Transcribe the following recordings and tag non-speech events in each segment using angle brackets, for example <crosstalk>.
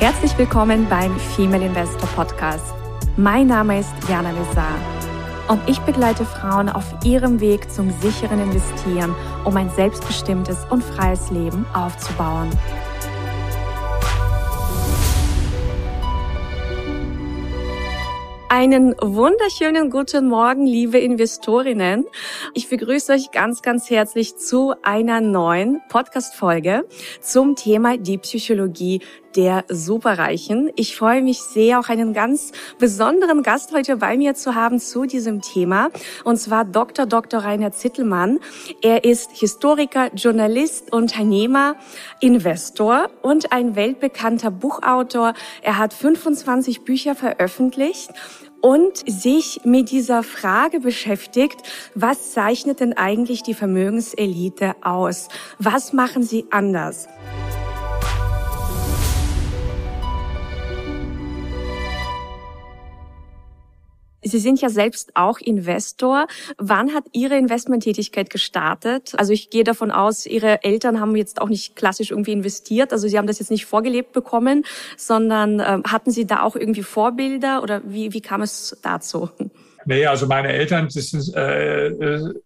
Herzlich willkommen beim Female Investor Podcast. Mein Name ist Jana Lezar und ich begleite Frauen auf ihrem Weg zum sicheren Investieren, um ein selbstbestimmtes und freies Leben aufzubauen. Einen wunderschönen guten Morgen, liebe Investorinnen. Ich begrüße euch ganz, ganz herzlich zu einer neuen Podcast-Folge zum Thema die Psychologie der Superreichen. Ich freue mich sehr, auch einen ganz besonderen Gast heute bei mir zu haben zu diesem Thema, und zwar Dr. Dr. Rainer Zittelmann. Er ist Historiker, Journalist, Unternehmer, Investor und ein weltbekannter Buchautor. Er hat 25 Bücher veröffentlicht und sich mit dieser Frage beschäftigt, was zeichnet denn eigentlich die Vermögenselite aus? Was machen sie anders? Sie sind ja selbst auch Investor. Wann hat Ihre Investmenttätigkeit gestartet? Also ich gehe davon aus, Ihre Eltern haben jetzt auch nicht klassisch irgendwie investiert. Also Sie haben das jetzt nicht vorgelebt bekommen, sondern äh, hatten Sie da auch irgendwie Vorbilder oder wie, wie kam es dazu? Nee, also meine Eltern, sind äh,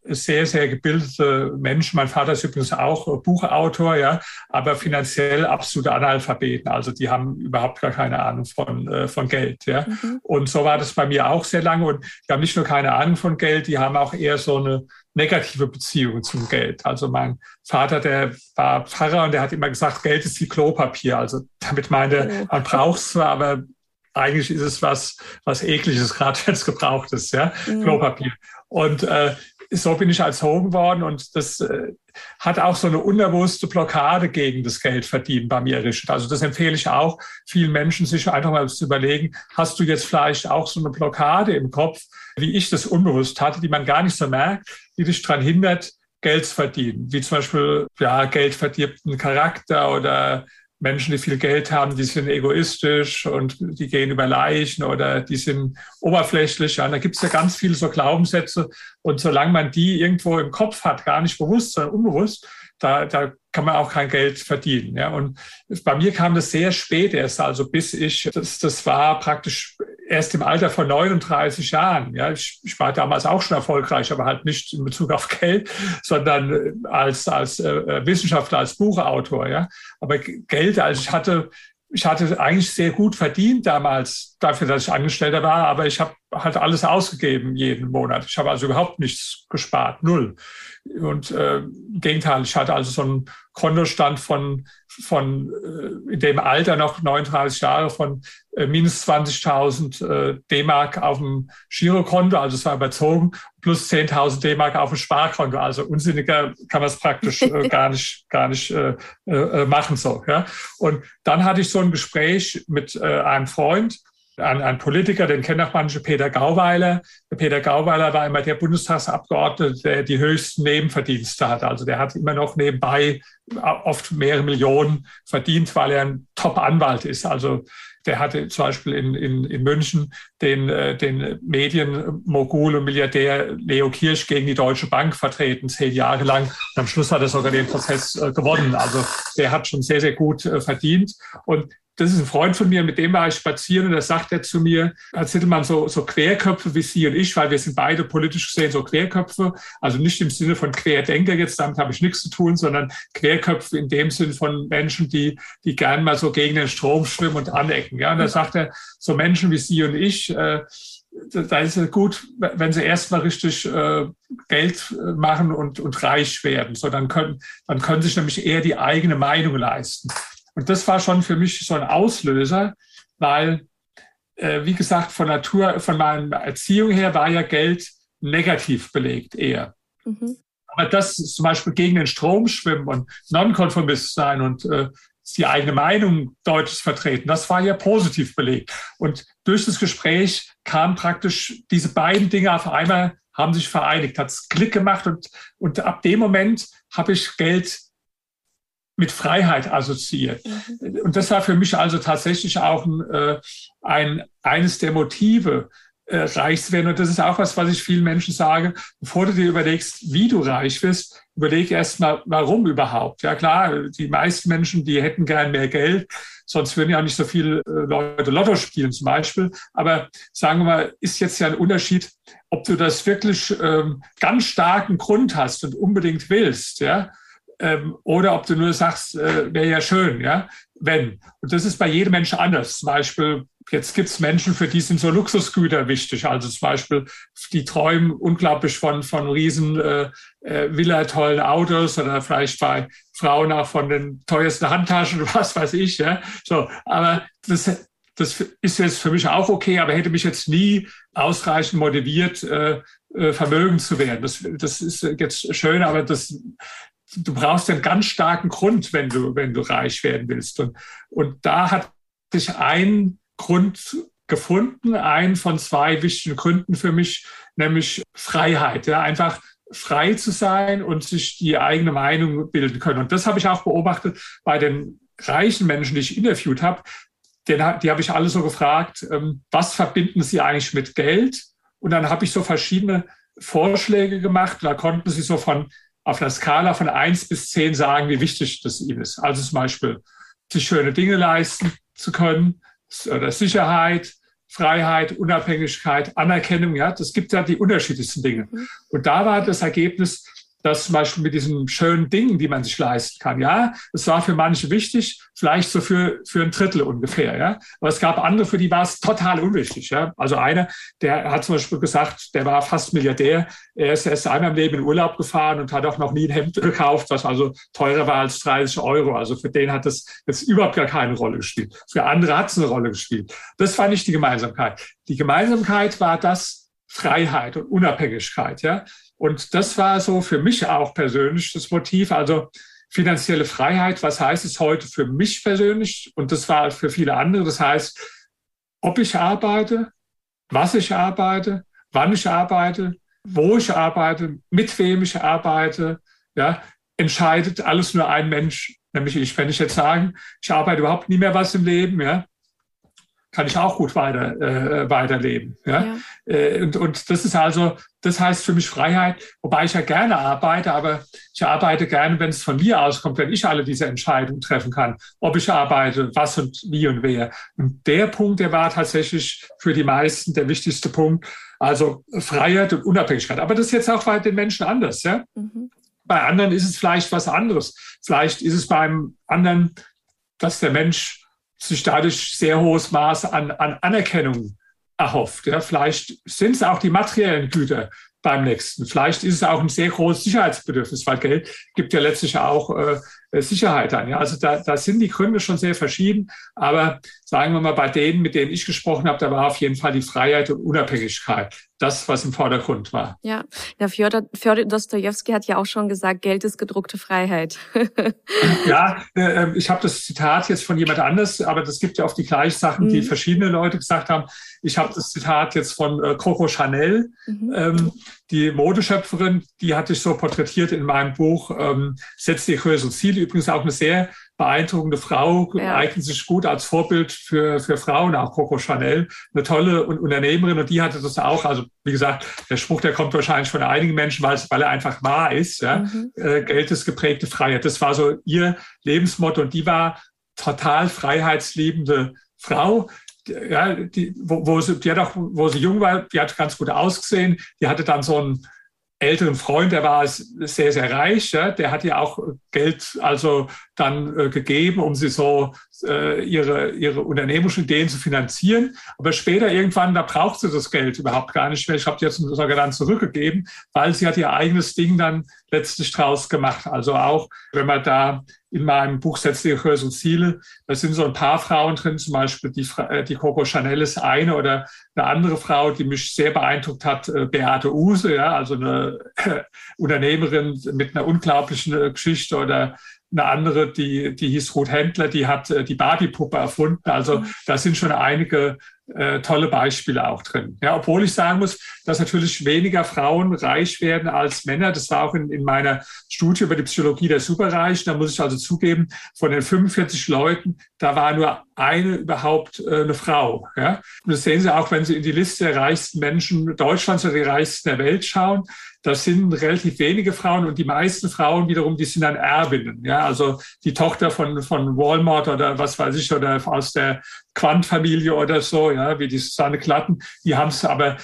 sehr, sehr gebildete Menschen. Mein Vater ist übrigens auch Buchautor, ja, aber finanziell absolute Analphabeten. Also die haben überhaupt gar keine Ahnung von, äh, von Geld, ja. Mhm. Und so war das bei mir auch sehr lange. Und die haben nicht nur keine Ahnung von Geld, die haben auch eher so eine negative Beziehung zum Geld. Also mein Vater, der war Pfarrer und der hat immer gesagt, Geld ist wie Klopapier. Also damit meinte, oh. man braucht es zwar, aber eigentlich ist es was, was ekliges, gerade wenn es gebraucht ist, ja, mhm. Klopapier. Und äh, so bin ich erzogen worden und das äh, hat auch so eine unbewusste Blockade gegen das Geldverdienen bei mir errichtet. Also das empfehle ich auch vielen Menschen, sich einfach mal zu überlegen, hast du jetzt vielleicht auch so eine Blockade im Kopf, wie ich das unbewusst hatte, die man gar nicht so merkt, die dich daran hindert, Geld zu verdienen, wie zum Beispiel ja, Geld Charakter oder Menschen, die viel Geld haben, die sind egoistisch und die gehen über Leichen oder die sind oberflächlich. Ja, da gibt es ja ganz viele so Glaubenssätze. Und solange man die irgendwo im Kopf hat, gar nicht bewusst, sondern unbewusst, da, da kann man auch kein Geld verdienen. Ja. Und bei mir kam das sehr spät erst, also bis ich, das, das war praktisch erst im Alter von 39 Jahren. Ja, ich, ich war damals auch schon erfolgreich, aber halt nicht in Bezug auf Geld, sondern äh, als, als äh, Wissenschaftler, als Buchautor. Ja, aber Geld, also ich hatte, ich hatte eigentlich sehr gut verdient damals dafür, dass ich Angestellter war, aber ich habe halt alles ausgegeben jeden Monat. Ich habe also überhaupt nichts gespart, null. Und äh, im Gegenteil, ich hatte also so einen Kontostand von, von äh, in dem Alter noch 39 Jahre von äh, minus 20.000 äh, D-Mark auf dem Girokonto, also es war überzogen, plus 10.000 D-Mark auf dem Sparkonto. Also unsinniger kann man es praktisch äh, <laughs> gar nicht, gar nicht äh, äh, machen so. Ja. Und dann hatte ich so ein Gespräch mit äh, einem Freund, ein, ein Politiker, den kennen auch manche, Peter Gauweiler. Der Peter Gauweiler war immer der Bundestagsabgeordnete, der die höchsten Nebenverdienste hat. Also der hat immer noch nebenbei oft mehrere Millionen verdient, weil er ein Top-Anwalt ist. Also der hatte zum Beispiel in, in, in München den, äh, den Medienmogul und Milliardär Leo Kirsch gegen die Deutsche Bank vertreten, zehn Jahre lang. Und am Schluss hat er sogar den Prozess äh, gewonnen. Also der hat schon sehr, sehr gut äh, verdient. Und das ist ein Freund von mir, mit dem war ich spazieren und da sagt er zu mir, als hätte man so, so Querköpfe wie Sie und ich, weil wir sind beide politisch gesehen so Querköpfe, also nicht im Sinne von Querdenker jetzt, damit habe ich nichts zu tun, sondern Querköpfe in dem Sinn von Menschen, die, die gern mal so gegen den Strom schwimmen und anecken. Ja, und da sagt er, so Menschen wie Sie und ich, äh, da ist es gut, wenn sie erstmal richtig äh, Geld äh, machen und, und reich werden. So, dann können, dann können sich nämlich eher die eigene Meinung leisten. Und das war schon für mich so ein Auslöser, weil, äh, wie gesagt, von Natur, von meiner Erziehung her war ja Geld negativ belegt eher. Mhm. Aber das zum Beispiel gegen den Strom schwimmen und nonkonformist sein und äh, die eigene Meinung deutlich vertreten, das war ja positiv belegt. Und durch das Gespräch kam praktisch diese beiden Dinge auf einmal, haben sich vereinigt, hat es Klick gemacht und, und ab dem Moment habe ich Geld mit Freiheit assoziiert. Mhm. Und das war für mich also tatsächlich auch ein, äh, ein, eines der Motive, äh, reich zu werden. Und das ist auch was, was ich vielen Menschen sage. Bevor du dir überlegst, wie du reich wirst, überleg erst mal, warum überhaupt. Ja klar, die meisten Menschen, die hätten gern mehr Geld, sonst würden ja auch nicht so viele äh, Leute Lotto spielen zum Beispiel. Aber sagen wir mal, ist jetzt ja ein Unterschied, ob du das wirklich ähm, ganz starken Grund hast und unbedingt willst, ja, ähm, oder ob du nur sagst, äh, wäre ja schön, ja, wenn. Und das ist bei jedem Menschen anders. Zum Beispiel Jetzt gibt es Menschen, für die sind so Luxusgüter wichtig. Also zum Beispiel, die träumen unglaublich von, von riesen äh, äh, Villa, tollen Autos oder vielleicht bei Frauen auch von den teuersten Handtaschen was weiß ich. Ja? So, aber das, das ist jetzt für mich auch okay, aber hätte mich jetzt nie ausreichend motiviert, äh, äh, vermögend zu werden. Das, das ist jetzt schön, aber das, du brauchst einen ganz starken Grund, wenn du, wenn du reich werden willst. Und, und da hat sich ein Grund gefunden, einen von zwei wichtigen Gründen für mich, nämlich Freiheit. Ja, einfach frei zu sein und sich die eigene Meinung bilden können. Und das habe ich auch beobachtet bei den reichen Menschen, die ich interviewt habe. Den, die habe ich alle so gefragt, ähm, was verbinden sie eigentlich mit Geld? Und dann habe ich so verschiedene Vorschläge gemacht. Da konnten sie so von auf einer Skala von eins bis zehn sagen, wie wichtig das ihnen ist. Also zum Beispiel, sich schöne Dinge leisten zu können, oder Sicherheit, Freiheit, Unabhängigkeit, Anerkennung, ja, das gibt ja die unterschiedlichsten Dinge. Mhm. Und da war das Ergebnis, dass zum Beispiel mit diesen schönen Dingen, die man sich leisten kann, ja, es war für manche wichtig, vielleicht so für, für ein Drittel ungefähr, ja. Aber es gab andere, für die war es total unwichtig, ja. Also einer, der hat zum Beispiel gesagt, der war fast Milliardär, er ist erst einmal im Leben in Urlaub gefahren und hat auch noch nie ein Hemd gekauft, was also teurer war als 30 Euro. Also für den hat das jetzt überhaupt gar keine Rolle gespielt. Für andere hat es eine Rolle gespielt. Das fand ich die Gemeinsamkeit. Die Gemeinsamkeit war das Freiheit und Unabhängigkeit, ja. Und das war so für mich auch persönlich das Motiv. Also finanzielle Freiheit, was heißt es heute für mich persönlich? Und das war für viele andere. Das heißt, ob ich arbeite, was ich arbeite, wann ich arbeite, wo ich arbeite, mit wem ich arbeite, ja, entscheidet alles nur ein Mensch, nämlich ich. Wenn ich jetzt sagen, ich arbeite überhaupt nie mehr was im Leben, ja, kann ich auch gut weiter, äh, weiterleben. Ja? ja. Äh, und, und das ist also, das heißt für mich Freiheit, wobei ich ja gerne arbeite, aber ich arbeite gerne, wenn es von mir auskommt, wenn ich alle diese Entscheidungen treffen kann, ob ich arbeite, was und wie und wer. Und der Punkt, der war tatsächlich für die meisten der wichtigste Punkt, also Freiheit und Unabhängigkeit. Aber das ist jetzt auch bei den Menschen anders. Ja? Mhm. Bei anderen ist es vielleicht was anderes. Vielleicht ist es beim anderen, dass der Mensch sich dadurch sehr hohes Maß an, an Anerkennung erhofft. Ja, vielleicht sind es auch die materiellen Güter beim nächsten. Vielleicht ist es auch ein sehr großes Sicherheitsbedürfnis, weil Geld gibt ja letztlich auch äh, Sicherheit an. Ja, also da, da sind die Gründe schon sehr verschieden. Aber sagen wir mal, bei denen, mit denen ich gesprochen habe, da war auf jeden Fall die Freiheit und Unabhängigkeit das, was im Vordergrund war. Ja, der Fjodor, Fjodor Dostojewski hat ja auch schon gesagt, Geld ist gedruckte Freiheit. <laughs> ja, äh, ich habe das Zitat jetzt von jemand anders, aber das gibt ja auch die gleichen Sachen, mhm. die verschiedene Leute gesagt haben. Ich habe das Zitat jetzt von äh, Coco Chanel, mhm. ähm, die Modeschöpferin, die hatte ich so porträtiert in meinem Buch ähm, Setz dir größere Ziele. Übrigens auch eine sehr beeindruckende Frau, ja. eignet sich gut als Vorbild für, für Frauen, auch Coco Chanel, eine tolle Unternehmerin und die hatte das auch. Also wie gesagt, der Spruch, der kommt wahrscheinlich von einigen Menschen, weil, weil er einfach wahr ist. Ja? Mhm. Äh, Geld ist geprägte Freiheit. Das war so ihr Lebensmotto und die war total freiheitsliebende Frau, ja, die, wo, wo sie, die hat auch, wo sie jung war, die hat ganz gut ausgesehen. Die hatte dann so ein älteren Freund, der war sehr, sehr reich, ja, der hat ihr auch Geld also dann äh, gegeben, um sie so äh, ihre, ihre unternehmerischen Ideen zu finanzieren. Aber später irgendwann, da braucht sie das Geld überhaupt gar nicht mehr. Ich habe jetzt sogar dann zurückgegeben, weil sie hat ihr eigenes Ding dann letztlich draus gemacht. Also auch, wenn man da in meinem Buch Setze die größeren Ziele, da sind so ein paar Frauen drin, zum Beispiel die, äh, die Coco Chanel ist eine oder eine andere Frau, die mich sehr beeindruckt hat, äh, Beate Use, ja, also eine äh, Unternehmerin mit einer unglaublichen Geschichte oder eine andere, die, die hieß Ruth Händler, die hat äh, die Barbie-Puppe erfunden. Also mhm. da sind schon einige äh, tolle Beispiele auch drin. Ja, obwohl ich sagen muss, dass natürlich weniger Frauen reich werden als Männer. Das war auch in, in meiner Studie über die Psychologie der Superreichen. Da muss ich also zugeben, von den 45 Leuten, da war nur eine überhaupt äh, eine Frau. Ja? Und das sehen Sie auch, wenn Sie in die Liste der reichsten Menschen Deutschlands oder die reichsten der Welt schauen. Das sind relativ wenige Frauen und die meisten Frauen wiederum, die sind dann Erbinnen. Ja, also die Tochter von, von Walmart oder was weiß ich, oder aus der Quant-Familie oder so, ja, wie die Susanne Klatten, die haben es aber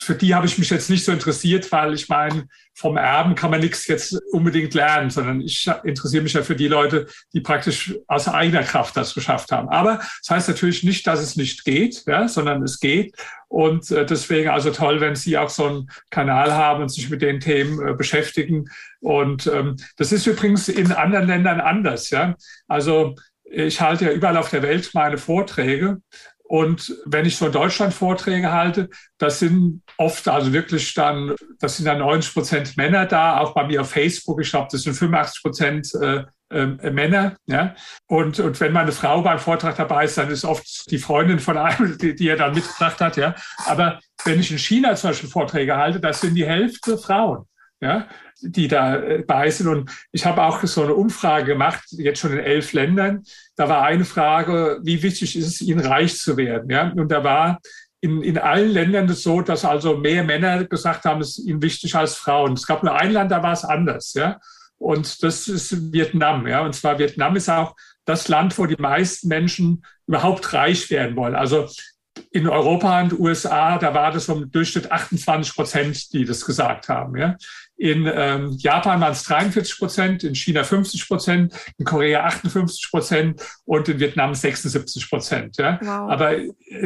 für die habe ich mich jetzt nicht so interessiert, weil ich meine, vom Erben kann man nichts jetzt unbedingt lernen, sondern ich interessiere mich ja für die Leute, die praktisch aus eigener Kraft das geschafft haben. Aber das heißt natürlich nicht, dass es nicht geht, ja, sondern es geht. Und äh, deswegen also toll, wenn Sie auch so einen Kanal haben und sich mit den Themen äh, beschäftigen. Und ähm, das ist übrigens in anderen Ländern anders. Ja, also ich halte ja überall auf der Welt meine Vorträge und wenn ich so in Deutschland Vorträge halte, das sind oft also wirklich dann, das sind dann 90 Prozent Männer da, auch bei mir auf Facebook, ich glaube, das sind 85 Prozent äh, äh, Männer. Ja? Und, und wenn meine Frau beim Vortrag dabei ist, dann ist oft die Freundin von einem, <laughs> die, die er dann mitgebracht hat. Ja? Aber wenn ich in China zum Beispiel Vorträge halte, das sind die Hälfte Frauen. Ja, die dabei äh, sind. Und ich habe auch so eine Umfrage gemacht, jetzt schon in elf Ländern. Da war eine Frage, wie wichtig ist es Ihnen, reich zu werden? Ja? Und da war in, in allen Ländern das so, dass also mehr Männer gesagt haben, es ist ihnen wichtig als Frauen. Es gab nur ein Land, da war es anders. Ja? Und das ist Vietnam. Ja? Und zwar Vietnam ist auch das Land, wo die meisten Menschen überhaupt reich werden wollen. Also in Europa und USA, da war das im Durchschnitt 28 Prozent, die das gesagt haben. Ja. In ähm, Japan waren es 43 Prozent, in China 50 Prozent, in Korea 58 Prozent und in Vietnam 76 Prozent. Ja. Wow. Aber,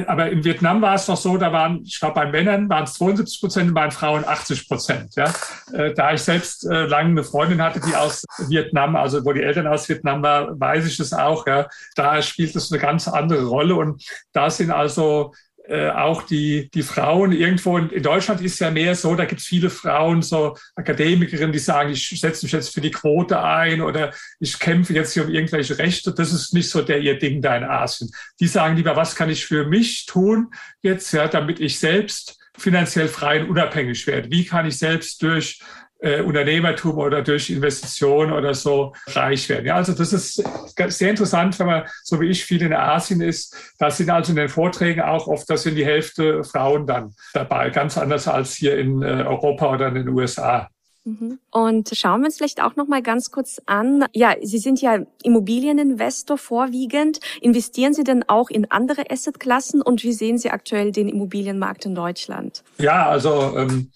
aber in Vietnam war es noch so, da waren, ich glaube, bei Männern waren es 72 Prozent und bei Frauen 80 Prozent. Ja. Äh, da ich selbst äh, lange eine Freundin hatte, die aus Vietnam, also wo die Eltern aus Vietnam waren, weiß ich das auch. Ja. Da spielt es eine ganz andere Rolle und da sind also äh, auch die, die Frauen irgendwo, in Deutschland ist ja mehr so, da gibt es viele Frauen, so Akademikerinnen, die sagen, ich setze mich jetzt für die Quote ein oder ich kämpfe jetzt hier um irgendwelche Rechte. Das ist nicht so der ihr Ding da in Asien. Die sagen lieber, was kann ich für mich tun jetzt, ja, damit ich selbst finanziell frei und unabhängig werde? Wie kann ich selbst durch äh, Unternehmertum oder durch Investitionen oder so reich werden. Ja, also das ist sehr interessant, wenn man, so wie ich, viel in Asien ist. Da sind also in den Vorträgen auch oft, da sind die Hälfte Frauen dann dabei, ganz anders als hier in äh, Europa oder in den USA. Mhm. Und schauen wir uns vielleicht auch noch mal ganz kurz an. Ja, Sie sind ja Immobilieninvestor vorwiegend. Investieren Sie denn auch in andere Assetklassen und wie sehen Sie aktuell den Immobilienmarkt in Deutschland? Ja, also ähm,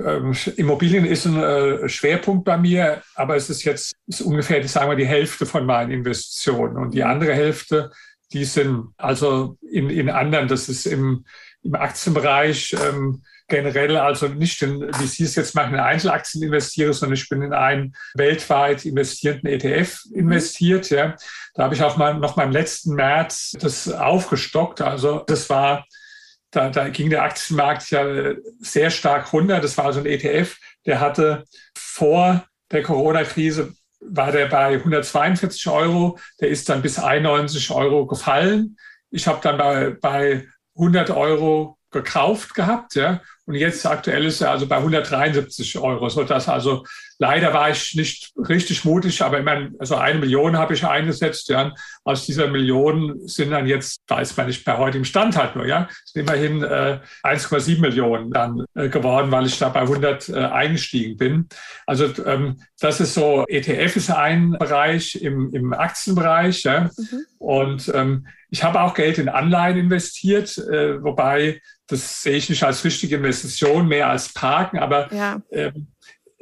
ähm, Immobilien ist ein äh, Schwerpunkt bei mir, aber es ist jetzt ist ungefähr, sagen wir, die Hälfte von meinen Investitionen. Und die mhm. andere Hälfte, die sind also in, in anderen, das ist im, im Aktienbereich ähm, generell, also nicht, in, wie Sie es jetzt machen, in Einzelaktien investiere, sondern ich bin in einen weltweit investierenden ETF mhm. investiert. Ja. Da habe ich auch mal noch mal im letzten März das aufgestockt. Also das war da, da ging der Aktienmarkt ja sehr stark runter. Das war so ein ETF, der hatte vor der Corona-Krise war der bei 142 Euro. Der ist dann bis 91 Euro gefallen. Ich habe dann bei, bei 100 Euro gekauft gehabt, ja. Und jetzt aktuell ist er also bei 173 Euro, so dass also leider war ich nicht richtig mutig, aber immerhin, also eine Million habe ich eingesetzt, ja. Aus dieser Million sind dann jetzt, weiß man nicht, bei heutigem Stand halt nur, ja, sind immerhin äh, 1,7 Millionen dann äh, geworden, weil ich da bei 100 äh, eingestiegen bin. Also ähm, das ist so, ETF ist ein Bereich im, im Aktienbereich, ja. Mhm. Und ähm, ich habe auch Geld in Anleihen investiert, äh, wobei das sehe ich nicht als richtige Investition, mehr als Parken. Aber ja. ähm, äh,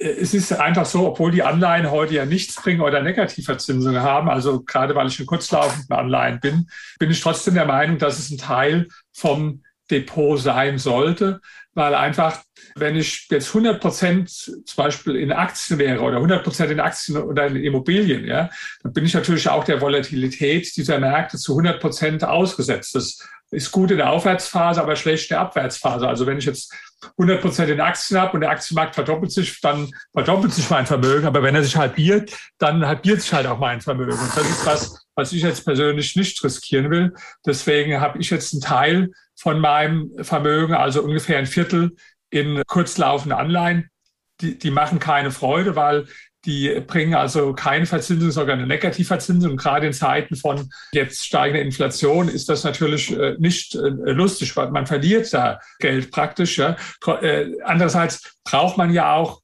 es ist einfach so, obwohl die Anleihen heute ja nichts bringen oder Negativverzinsungen haben, also gerade weil ich in kurzlaufenden Anleihen bin, bin ich trotzdem der Meinung, dass es ein Teil vom Depot sein sollte, weil einfach, wenn ich jetzt 100 Prozent zum Beispiel in Aktien wäre oder 100 Prozent in Aktien oder in Immobilien, ja, dann bin ich natürlich auch der Volatilität dieser Märkte zu 100 Prozent ausgesetzt. Das ist gut in der Aufwärtsphase, aber schlecht in der Abwärtsphase. Also wenn ich jetzt 100 Prozent in Aktien habe und der Aktienmarkt verdoppelt sich, dann verdoppelt sich mein Vermögen. Aber wenn er sich halbiert, dann halbiert sich halt auch mein Vermögen. Und das ist was, was ich jetzt persönlich nicht riskieren will. Deswegen habe ich jetzt einen Teil von meinem Vermögen, also ungefähr ein Viertel, in kurzlaufende Anleihen. Die, die machen keine Freude, weil die bringen also keine Verzinsung, sogar eine Negativverzinsung. Gerade in Zeiten von jetzt steigender Inflation ist das natürlich äh, nicht äh, lustig, weil man verliert da Geld praktisch. Äh, andererseits braucht man ja auch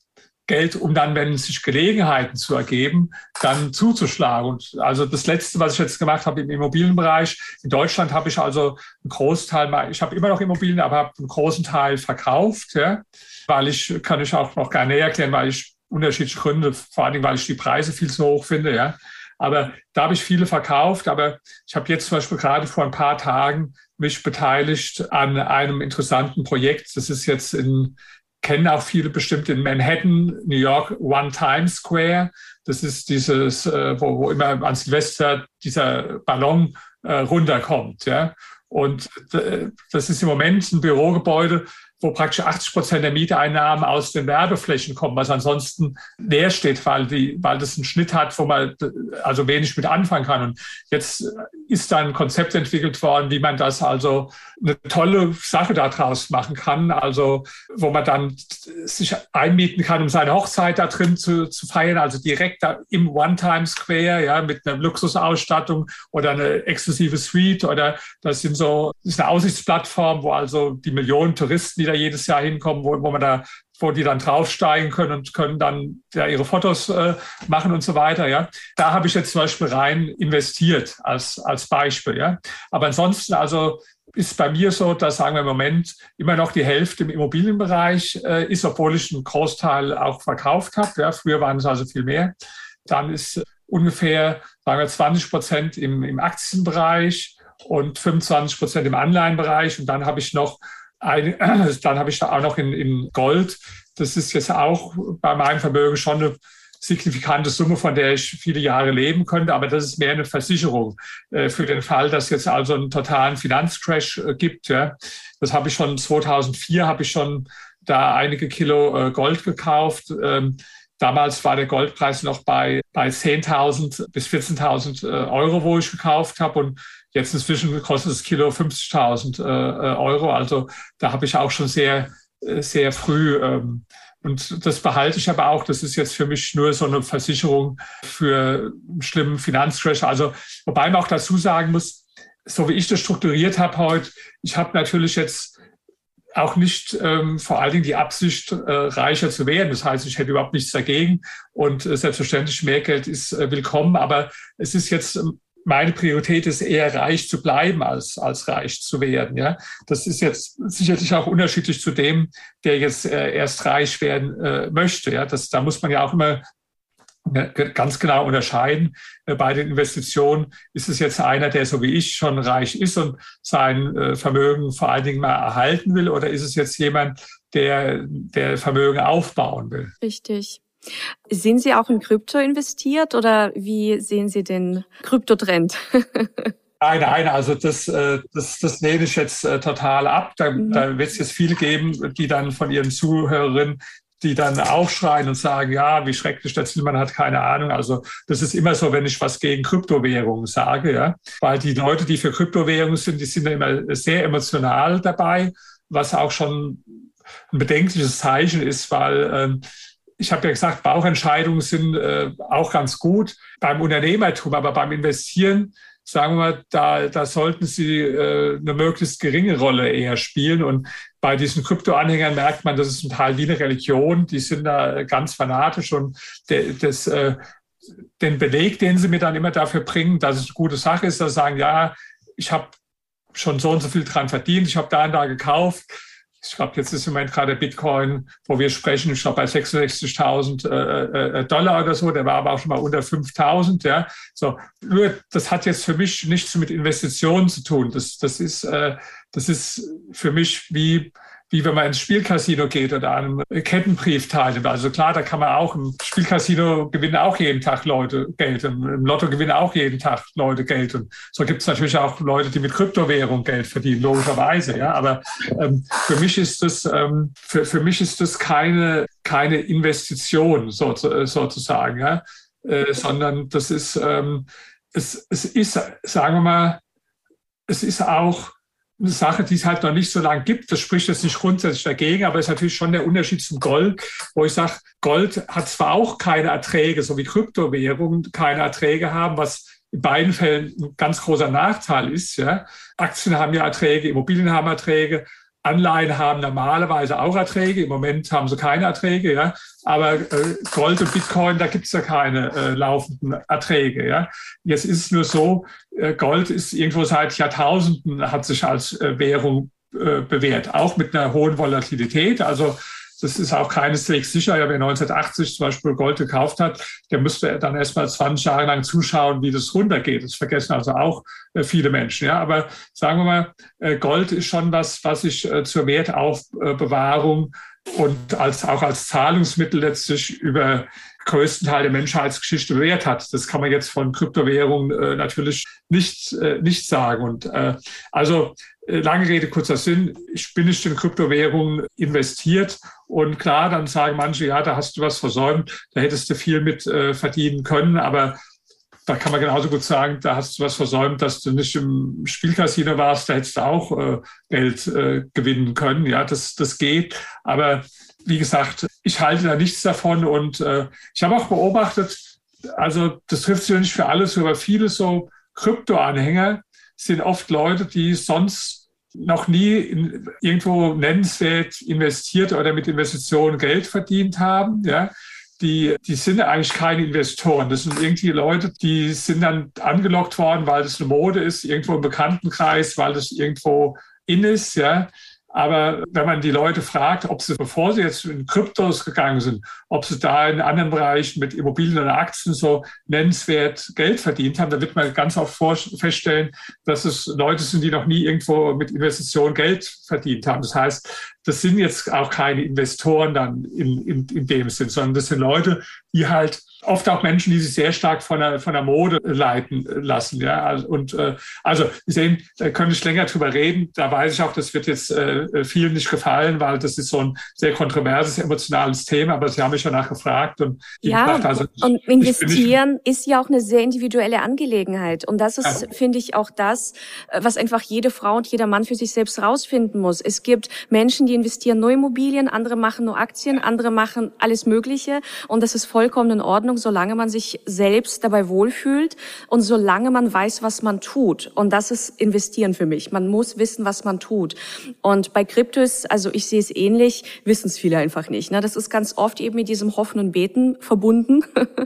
Geld, um dann, wenn sich Gelegenheiten zu ergeben, dann zuzuschlagen. Und also das Letzte, was ich jetzt gemacht habe im Immobilienbereich, in Deutschland habe ich also einen Großteil, ich habe immer noch Immobilien, aber habe einen großen Teil verkauft, ja, weil ich, kann ich auch noch gar näher erklären, weil ich unterschiedliche Gründe, vor allen Dingen, weil ich die Preise viel zu hoch finde, ja. Aber da habe ich viele verkauft. Aber ich habe jetzt zum Beispiel gerade vor ein paar Tagen mich beteiligt an einem interessanten Projekt. Das ist jetzt in, kennen auch viele bestimmt in Manhattan, New York, One Times Square. Das ist dieses, äh, wo, wo immer an Silvester dieser Ballon äh, runterkommt. Ja. Und äh, das ist im Moment ein Bürogebäude, wo praktisch 80 Prozent der Mieteinnahmen aus den Werbeflächen kommen, was ansonsten leer steht, weil, die, weil das einen Schnitt hat, wo man also wenig mit anfangen kann. Und jetzt ist da ein Konzept entwickelt worden, wie man das also eine tolle Sache daraus machen kann, also wo man dann sich einmieten kann, um seine Hochzeit da drin zu, zu feiern, also direkt da im One-Time Square, ja, mit einer Luxusausstattung oder eine exklusive Suite oder das sind so, das ist eine Aussichtsplattform, wo also die Millionen Touristen, die da jedes Jahr hinkommen, wo, wo man da wo die dann draufsteigen können und können dann ja, ihre Fotos äh, machen und so weiter. Ja, da habe ich jetzt zum Beispiel rein investiert als als Beispiel. Ja, aber ansonsten also ist bei mir so, dass sagen wir im Moment immer noch die Hälfte im Immobilienbereich äh, ist, obwohl ich einen Großteil auch verkauft habe. Ja, früher waren es also viel mehr. Dann ist ungefähr sagen wir 20 Prozent im, im Aktienbereich und 25 Prozent im Anleihenbereich und dann habe ich noch ein, <clears throat> dann habe ich da auch noch in, in Gold. Das ist jetzt auch bei meinem Vermögen schon eine signifikante Summe, von der ich viele Jahre leben könnte. Aber das ist mehr eine Versicherung äh, für den Fall, dass jetzt also einen totalen Finanzcrash äh, gibt. Ja. Das habe ich schon 2004 habe ich schon da einige Kilo äh, Gold gekauft. Ähm, damals war der Goldpreis noch bei, bei 10.000 bis 14.000 äh, Euro, wo ich gekauft habe. Und Jetzt inzwischen kostet das Kilo 50.000 äh, äh, Euro. Also da habe ich auch schon sehr, äh, sehr früh ähm, und das behalte ich aber auch. Das ist jetzt für mich nur so eine Versicherung für einen schlimmen Finanzcrash. Also, wobei man auch dazu sagen muss, so wie ich das strukturiert habe heute, ich habe natürlich jetzt auch nicht ähm, vor allen Dingen die Absicht, äh, reicher zu werden. Das heißt, ich hätte überhaupt nichts dagegen. Und äh, selbstverständlich, mehr Geld ist äh, willkommen. Aber es ist jetzt ähm, meine Priorität ist eher reich zu bleiben als, als reich zu werden. Ja, das ist jetzt sicherlich auch unterschiedlich zu dem, der jetzt äh, erst reich werden äh, möchte. Ja, das, da muss man ja auch immer ganz genau unterscheiden. Äh, bei den Investitionen ist es jetzt einer, der so wie ich schon reich ist und sein äh, Vermögen vor allen Dingen mal erhalten will, oder ist es jetzt jemand, der, der Vermögen aufbauen will? Richtig. Sind Sie auch in Krypto investiert oder wie sehen Sie den Kryptotrend? <laughs> Nein, nein, also das, äh, das, das lehne ich jetzt äh, total ab. Da, mhm. da wird es jetzt viele geben, die dann von ihren Zuhörerinnen, die dann aufschreien und sagen, ja, wie schrecklich das ist, man hat keine Ahnung. Also das ist immer so, wenn ich was gegen Kryptowährungen sage, ja. Weil die Leute, die für Kryptowährungen sind, die sind immer sehr emotional dabei, was auch schon ein bedenkliches Zeichen ist, weil ähm, ich habe ja gesagt, Bauchentscheidungen sind äh, auch ganz gut beim Unternehmertum, aber beim Investieren, sagen wir mal, da, da sollten Sie äh, eine möglichst geringe Rolle eher spielen. Und bei diesen Krypto-Anhängern merkt man, das ist ein Teil wie eine Religion. Die sind da ganz fanatisch und de, das, äh, den Beleg, den sie mir dann immer dafür bringen, dass es eine gute Sache ist, dass sie sagen, ja, ich habe schon so und so viel dran verdient, ich habe da und da gekauft ich glaube, jetzt ist im Moment gerade Bitcoin, wo wir sprechen, ich glaube bei 66.000 äh, äh, Dollar oder so, der war aber auch schon mal unter 5.000. Ja, so nur das hat jetzt für mich nichts mit Investitionen zu tun. Das, das ist, äh, das ist für mich wie wie wenn man ins Spielcasino geht oder einem Kettenbrief teilnimmt. Also klar, da kann man auch im Spielcasino gewinnen auch jeden Tag Leute Geld. Im Lotto gewinnen auch jeden Tag Leute Geld. Und so gibt es natürlich auch Leute, die mit Kryptowährung Geld verdienen, logischerweise. Ja, aber ähm, für mich ist das ähm, für, für mich ist das keine keine Investition so, sozusagen, ja, äh, sondern das ist ähm, es, es ist, sagen wir mal, es ist auch eine Sache, die es halt noch nicht so lange gibt. Das spricht jetzt nicht grundsätzlich dagegen, aber es ist natürlich schon der Unterschied zum Gold, wo ich sage, Gold hat zwar auch keine Erträge, so wie Kryptowährungen keine Erträge haben, was in beiden Fällen ein ganz großer Nachteil ist. Ja. Aktien haben ja Erträge, Immobilien haben Erträge, Anleihen haben normalerweise auch Erträge. Im Moment haben sie keine Erträge, ja. Aber äh, Gold und Bitcoin, da gibt es ja keine äh, laufenden Erträge, ja. Jetzt ist es nur so, äh, Gold ist irgendwo seit Jahrtausenden hat sich als äh, Währung äh, bewährt, auch mit einer hohen Volatilität. Also das ist auch keineswegs sicher. Ja, wer 1980 zum Beispiel Gold gekauft hat, der müsste dann erst mal 20 Jahre lang zuschauen, wie das runtergeht. Das vergessen also auch äh, viele Menschen. Ja, aber sagen wir mal, äh, Gold ist schon was, was sich äh, zur Wertaufbewahrung und als, auch als Zahlungsmittel letztlich über größten Teil der Menschheitsgeschichte bewährt hat. Das kann man jetzt von Kryptowährungen äh, natürlich nicht, äh, nicht sagen. Und äh, also lange Rede, kurzer Sinn, ich bin nicht in Kryptowährungen investiert. Und klar, dann sagen manche, ja, da hast du was versäumt, da hättest du viel mit äh, verdienen können. Aber da kann man genauso gut sagen, da hast du was versäumt, dass du nicht im Spielcasino warst, da hättest du auch äh, Geld äh, gewinnen können. Ja, das, das geht. Aber wie gesagt, ich halte da nichts davon. Und äh, ich habe auch beobachtet, also das trifft sich nicht für alles, aber viele so Krypto-Anhänger sind oft Leute, die sonst noch nie in, irgendwo nennenswert investiert oder mit Investitionen Geld verdient haben. Ja, die, die sind eigentlich keine Investoren. Das sind irgendwie Leute, die sind dann angelockt worden, weil das eine Mode ist, irgendwo im Bekanntenkreis, weil das irgendwo in ist. Ja. Aber wenn man die Leute fragt, ob sie, bevor sie jetzt in Kryptos gegangen sind, ob sie da in anderen Bereichen mit Immobilien oder Aktien so nennenswert Geld verdient haben, dann wird man ganz oft feststellen, dass es Leute sind, die noch nie irgendwo mit Investitionen Geld verdient haben. Das heißt, das sind jetzt auch keine Investoren dann in, in, in dem Sinn, sondern das sind Leute, die halt oft auch Menschen, die sich sehr stark von der, von der Mode leiten lassen. Ja? Also, und äh, also Sie sehen, da könnte ich länger drüber reden. Da weiß ich auch, das wird jetzt äh, vielen nicht gefallen, weil das ist so ein sehr kontroverses, emotionales Thema. Aber Sie haben mich schon nachgefragt. Und ja, also, und investieren ist ja auch eine sehr individuelle Angelegenheit. Und das ist, ja. finde ich, auch das, was einfach jede Frau und jeder Mann für sich selbst rausfinden muss. Es gibt Menschen, die investieren nur Immobilien, andere machen nur Aktien, andere machen alles Mögliche. Und das ist vollkommen in Ordnung, solange man sich selbst dabei wohlfühlt und solange man weiß, was man tut. Und das ist investieren für mich. Man muss wissen, was man tut. Und bei Kryptos, also ich sehe es ähnlich, wissen es viele einfach nicht. Ne? Das ist ganz oft eben mit diesem Hoffen und Beten verbunden.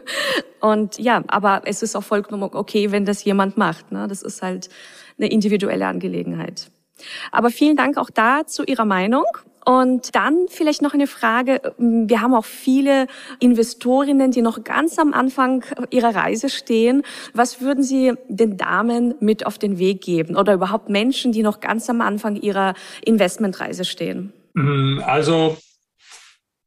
<laughs> und ja, aber es ist auch vollkommen okay, wenn das jemand macht. Ne? Das ist halt eine individuelle Angelegenheit. Aber vielen Dank auch da zu Ihrer Meinung. Und dann vielleicht noch eine Frage. Wir haben auch viele Investorinnen, die noch ganz am Anfang ihrer Reise stehen. Was würden Sie den Damen mit auf den Weg geben oder überhaupt Menschen, die noch ganz am Anfang ihrer Investmentreise stehen? Mm, also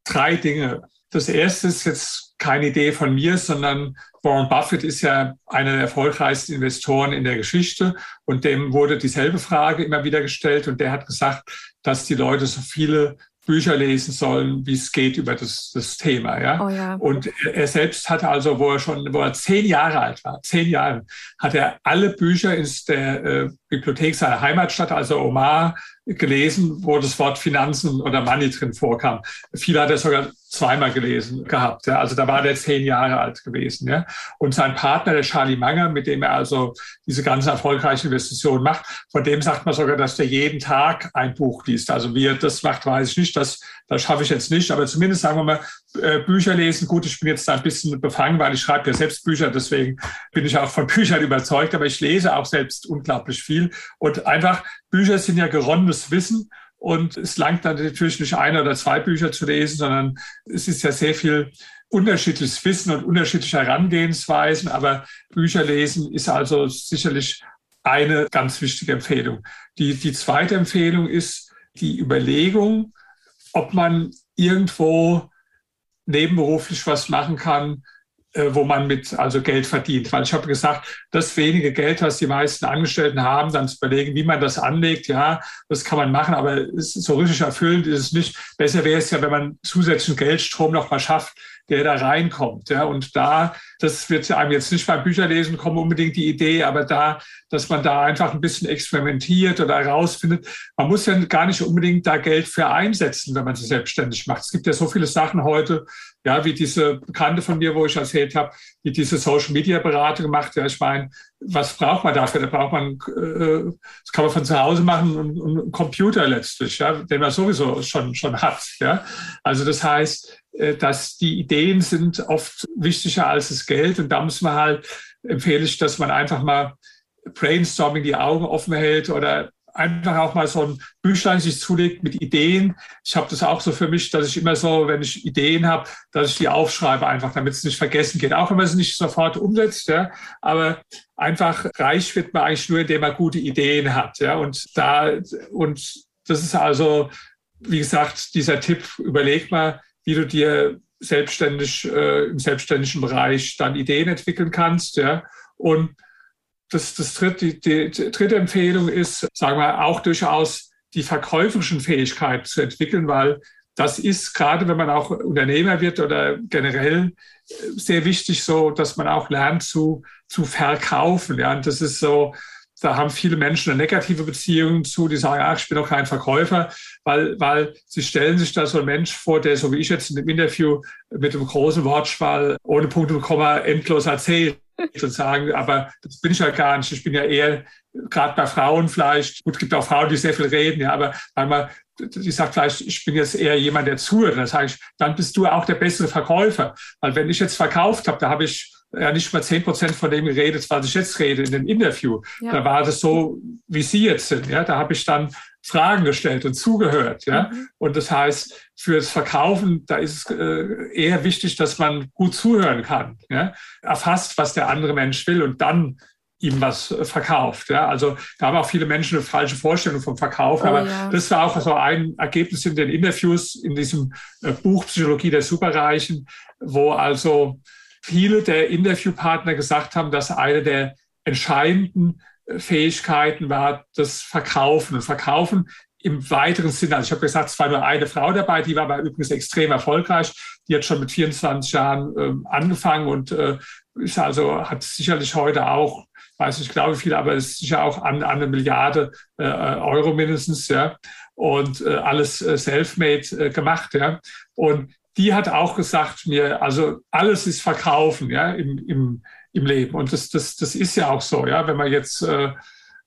drei Dinge. Das erste ist jetzt keine Idee von mir, sondern Warren Buffett ist ja einer der erfolgreichsten Investoren in der Geschichte und dem wurde dieselbe Frage immer wieder gestellt und der hat gesagt, dass die Leute so viele Bücher lesen sollen, wie es geht über das, das Thema. Ja? Oh ja. Und er selbst hatte also, wo er schon, wo er zehn Jahre alt war, zehn Jahre, hat er alle Bücher in der äh, Bibliothek seiner Heimatstadt, also Omar, gelesen, wo das Wort Finanzen oder Money drin vorkam. Viele hat er sogar zweimal gelesen gehabt. Ja. Also da war der zehn Jahre alt gewesen. Ja. Und sein Partner, der Charlie Manger, mit dem er also diese ganzen erfolgreichen Investitionen macht, von dem sagt man sogar, dass der jeden Tag ein Buch liest. Also wie er das macht, weiß ich nicht. Das, das schaffe ich jetzt nicht. Aber zumindest sagen wir mal, äh, Bücher lesen. Gut, ich bin jetzt ein bisschen befangen, weil ich schreibe ja selbst Bücher. Deswegen bin ich auch von <laughs> Büchern überzeugt. Aber ich lese auch selbst unglaublich viel. Und einfach, Bücher sind ja geronnenes Wissen. Und es langt dann natürlich nicht ein oder zwei Bücher zu lesen, sondern es ist ja sehr viel unterschiedliches Wissen und unterschiedliche Herangehensweisen. Aber Bücher lesen ist also sicherlich eine ganz wichtige Empfehlung. Die, die zweite Empfehlung ist, die Überlegung, ob man irgendwo nebenberuflich was machen kann, äh, wo man mit also Geld verdient. Weil ich habe gesagt, das wenige Geld, was die meisten Angestellten haben, dann zu überlegen, wie man das anlegt, ja, das kann man machen, aber so richtig erfüllend ist es nicht. Besser wäre es ja, wenn man zusätzlichen Geldstrom noch mal schafft, der da reinkommt. Ja. Und da, das wird einem jetzt nicht beim Bücherlesen kommen unbedingt die Idee, aber da, dass man da einfach ein bisschen experimentiert oder herausfindet. Man muss ja gar nicht unbedingt da Geld für einsetzen, wenn man sich selbstständig macht. Es gibt ja so viele Sachen heute, ja, wie diese Bekannte von mir, wo ich erzählt habe, die diese Social Media Beratung gemacht. Ja, ich meine, was braucht man dafür? Da braucht man, äh, das kann man von zu Hause machen und, und einen Computer letztlich, ja, den man sowieso schon, schon hat. Ja. Also das heißt, äh, dass die Ideen sind oft wichtiger als das Geld. Und da muss man halt, empfehle ich, dass man einfach mal Brainstorming die Augen offen hält oder einfach auch mal so ein Büchlein sich zulegt mit Ideen. Ich habe das auch so für mich, dass ich immer so, wenn ich Ideen habe, dass ich die aufschreibe einfach, damit es nicht vergessen geht. Auch wenn man es nicht sofort umsetzt, ja. Aber einfach reich wird man eigentlich nur, indem man gute Ideen hat, ja. Und da, und das ist also, wie gesagt, dieser Tipp, überleg mal, wie du dir selbstständig äh, im selbstständigen Bereich dann Ideen entwickeln kannst. Ja? Und das, das dritte, die, die dritte Empfehlung ist, sagen wir, auch durchaus die verkäuferischen Fähigkeiten zu entwickeln, weil das ist gerade, wenn man auch Unternehmer wird oder generell äh, sehr wichtig, so, dass man auch lernt zu, zu verkaufen. Ja, und das ist so, da haben viele Menschen eine negative Beziehung zu, die sagen, ach, ich bin doch kein Verkäufer, weil, weil sie stellen sich da so ein Mensch vor, der, so wie ich jetzt in dem Interview mit einem großen Wortschwall ohne Punkt und Komma endlos erzählt sozusagen, aber das bin ich ja gar nicht. Ich bin ja eher, gerade bei Frauen vielleicht, gut, es gibt auch Frauen, die sehr viel reden, ja, aber einmal, die sagt vielleicht, ich bin jetzt eher jemand, der zuhört. Das sage ich, dann bist du auch der bessere Verkäufer. Weil wenn ich jetzt verkauft habe, da habe ich ja nicht mal zehn Prozent von dem geredet, was ich jetzt rede in dem Interview. Ja. Da war das so, wie Sie jetzt sind. Ja, da habe ich dann Fragen gestellt und zugehört. Ja, mhm. und das heißt, für das Verkaufen, da ist es äh, eher wichtig, dass man gut zuhören kann, ja? erfasst, was der andere Mensch will und dann ihm was verkauft. Ja, also da haben auch viele Menschen eine falsche Vorstellung vom Verkauf. Oh, aber ja. das war auch so ein Ergebnis in den Interviews in diesem äh, Buch Psychologie der Superreichen, wo also viele der Interviewpartner gesagt haben, dass eine der entscheidenden äh, Fähigkeiten war das Verkaufen. Und Verkaufen im weiteren Sinne. Also ich habe gesagt, es war nur eine Frau dabei, die war aber übrigens extrem erfolgreich. Die hat schon mit 24 Jahren ähm, angefangen und äh, ist also hat sicherlich heute auch, weiß nicht, glaube viel, aber ist sicher auch an, an eine Milliarde äh, Euro mindestens, ja. Und äh, alles äh, self-made äh, gemacht, ja. Und die hat auch gesagt mir, also alles ist Verkaufen, ja, im, im, im Leben. Und das, das, das ist ja auch so, ja, wenn man jetzt äh,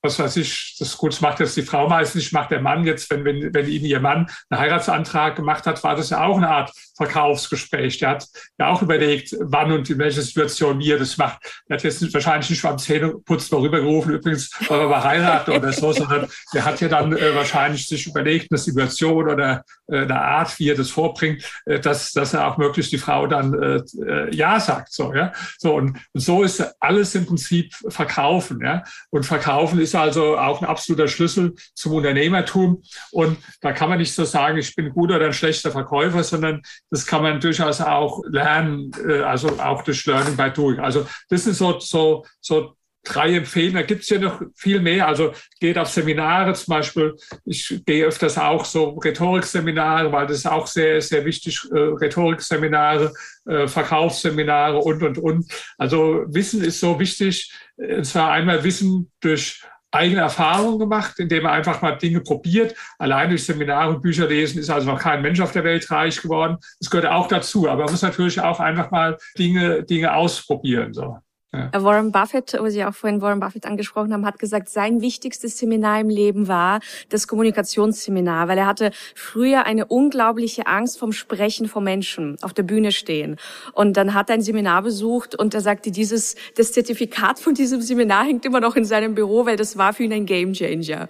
was weiß ich, das gut, das macht jetzt die Frau meistens macht der Mann jetzt, wenn, wenn, wenn Ihnen Ihr Mann einen Heiratsantrag gemacht hat, war das ja auch eine Art Verkaufsgespräch. Der hat ja auch überlegt, wann und in welcher Situation wie er das macht. Der hat jetzt wahrscheinlich nicht beim Zähneputzen mal rübergerufen, übrigens, weil wir heiraten oder so, sondern der hat ja dann äh, wahrscheinlich sich überlegt, eine Situation oder eine Art, wie er das vorbringt, äh, dass, dass er auch möglichst die Frau dann äh, äh, Ja sagt, so, ja. So, und, so ist alles im Prinzip Verkaufen, ja. Und Verkaufen ist ist also auch ein absoluter Schlüssel zum Unternehmertum. Und da kann man nicht so sagen, ich bin guter oder ein schlechter Verkäufer, sondern das kann man durchaus auch lernen, äh, also auch durch Learning by Doing. Also das sind so, so, so drei empfehlen. Da gibt es ja noch viel mehr. Also geht auf Seminare zum Beispiel. Ich gehe öfters auch so Rhetorikseminare, weil das ist auch sehr, sehr wichtig. Äh, Rhetorikseminare, äh, Verkaufsseminare und, und, und. Also Wissen ist so wichtig. Und zwar einmal Wissen durch eigene Erfahrungen gemacht, indem er einfach mal Dinge probiert. Allein durch Seminare und Bücher lesen ist also noch kein Mensch auf der Welt reich geworden. Das gehört auch dazu. Aber man muss natürlich auch einfach mal Dinge, Dinge ausprobieren. So. Ja. Äh, Warren Buffett, wo Sie auch vorhin Warren Buffett angesprochen haben, hat gesagt, sein wichtigstes Seminar im Leben war das Kommunikationsseminar, weil er hatte früher eine unglaubliche Angst vom Sprechen vor Menschen, auf der Bühne stehen. Und dann hat er ein Seminar besucht und er sagte, dieses, das Zertifikat von diesem Seminar hängt immer noch in seinem Büro, weil das war für ihn ein Gamechanger.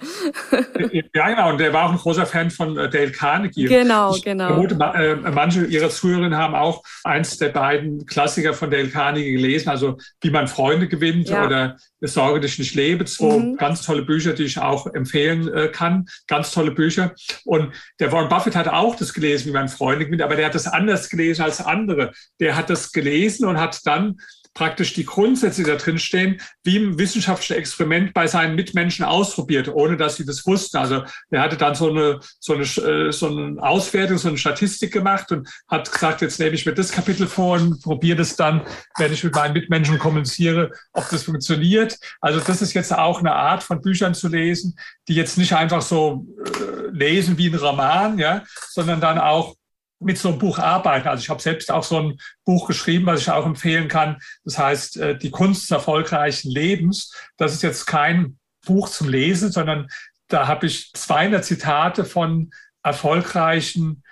Ja, genau. Und er war auch ein großer Fan von äh, Dale Carnegie. Genau, ich genau. Vermute, äh, manche Ihrer Zuhörerinnen haben auch eins der beiden Klassiker von Dale Carnegie gelesen, also die Wie man Freunde gewinnt ja. oder Sorge dich nicht lebe. Zwei mhm. ganz tolle Bücher, die ich auch empfehlen äh, kann. Ganz tolle Bücher. Und der Warren Buffett hat auch das gelesen, wie man Freunde gewinnt, aber der hat das anders gelesen als andere. Der hat das gelesen und hat dann praktisch die Grundsätze, die da drin stehen, wie im wissenschaftlichen Experiment bei seinen Mitmenschen ausprobiert, ohne dass sie das wussten. Also er hatte dann so eine, so eine, äh, so eine Auswertung, so eine Statistik gemacht und hat gesagt, jetzt nehme ich mir das Kapitel vor und probiere das dann, wenn ich mit meinen Mitmenschen kommuniziere, ob das funktioniert. Also das ist jetzt auch eine Art von Büchern zu lesen, die jetzt nicht einfach so äh, lesen wie ein Roman, ja, sondern dann auch mit so einem Buch arbeiten. Also ich habe selbst auch so ein Buch geschrieben, was ich auch empfehlen kann. Das heißt, äh, die Kunst des erfolgreichen Lebens. Das ist jetzt kein Buch zum Lesen, sondern da habe ich 200 Zitate von erfolgreichen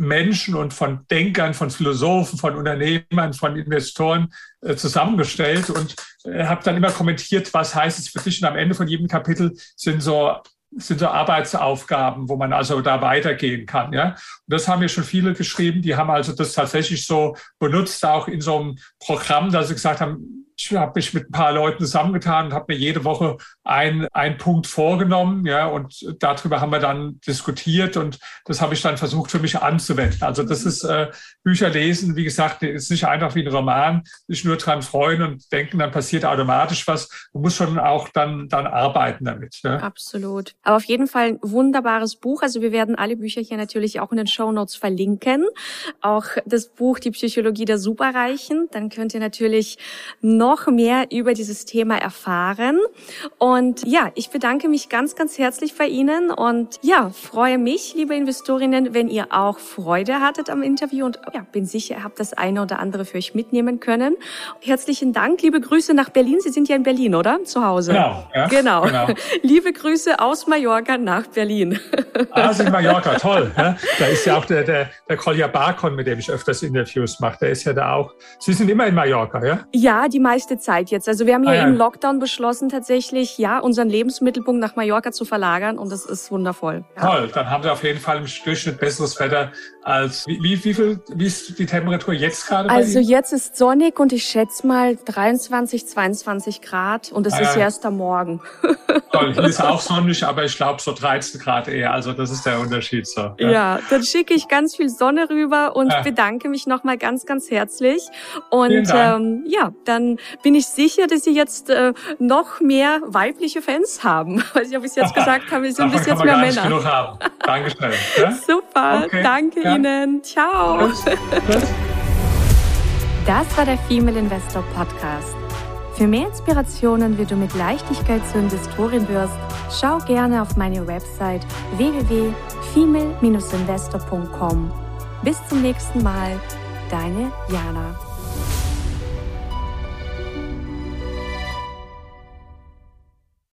Menschen und von Denkern, von Philosophen, von Unternehmern, von Investoren äh, zusammengestellt und äh, habe dann immer kommentiert, was heißt es für dich. Und am Ende von jedem Kapitel sind so sind so Arbeitsaufgaben, wo man also da weitergehen kann. Ja? Und das haben mir schon viele geschrieben, die haben also das tatsächlich so benutzt, auch in so einem Programm, dass sie gesagt haben, ich habe mich mit ein paar Leuten zusammengetan und habe mir jede Woche einen, einen Punkt vorgenommen, ja, und darüber haben wir dann diskutiert und das habe ich dann versucht für mich anzuwenden. Also das ist äh, Bücher lesen, wie gesagt, ist nicht einfach wie ein Roman, nicht nur dran freuen und denken, dann passiert automatisch was. Du musst schon auch dann, dann arbeiten damit. Ja. Absolut. Aber auf jeden Fall ein wunderbares Buch. Also wir werden alle Bücher hier natürlich auch in den Show Notes verlinken. Auch das Buch Die Psychologie der Superreichen. Dann könnt ihr natürlich noch noch mehr über dieses Thema erfahren. Und ja, ich bedanke mich ganz, ganz herzlich bei Ihnen und ja, freue mich, liebe Investorinnen, wenn ihr auch Freude hattet am Interview und ja, bin sicher, ihr habt das eine oder andere für euch mitnehmen können. Herzlichen Dank, liebe Grüße nach Berlin. Sie sind ja in Berlin, oder? Zu Hause. Genau. Ja, genau. genau. <laughs> Liebe Grüße aus Mallorca nach Berlin. Ah, Sie in Mallorca, toll. Ja? Da ist ja auch der, der, der Kolja Barkon, mit dem ich öfters Interviews mache. Der ist ja da auch. Sie sind immer in Mallorca, ja? Ja, die meisten meiste Zeit jetzt. Also wir haben ja, ah, ja. im Lockdown beschlossen, tatsächlich ja unseren Lebensmittelpunkt nach Mallorca zu verlagern und das ist wundervoll. Ja. Toll, dann haben wir auf jeden Fall im Durchschnitt besseres Wetter als wie, wie, wie viel wie ist die Temperatur jetzt gerade? Also jetzt ist sonnig und ich schätze mal 23, 22 Grad und es ah, ist ja. erst am Morgen. <laughs> Toll, hier ist auch sonnig, aber ich glaube so 13 Grad eher. Also das ist der Unterschied so. Ja, ja dann schicke ich ganz viel Sonne rüber und bedanke mich nochmal ganz, ganz herzlich. Und ähm, ja, dann bin ich sicher, dass Sie jetzt äh, noch mehr weibliche Fans haben. <laughs> Weiß ich, ob ich es jetzt gesagt habe, wir sind bis jetzt mehr Männer. Genug haben. Dankeschön. Ja? <laughs> Super, okay. danke ja. Ihnen. Ciao. Das war der Female Investor Podcast. Für mehr Inspirationen, wie du mit Leichtigkeit zur Investorin wirst, schau gerne auf meine Website www.female-investor.com. Bis zum nächsten Mal, deine Jana.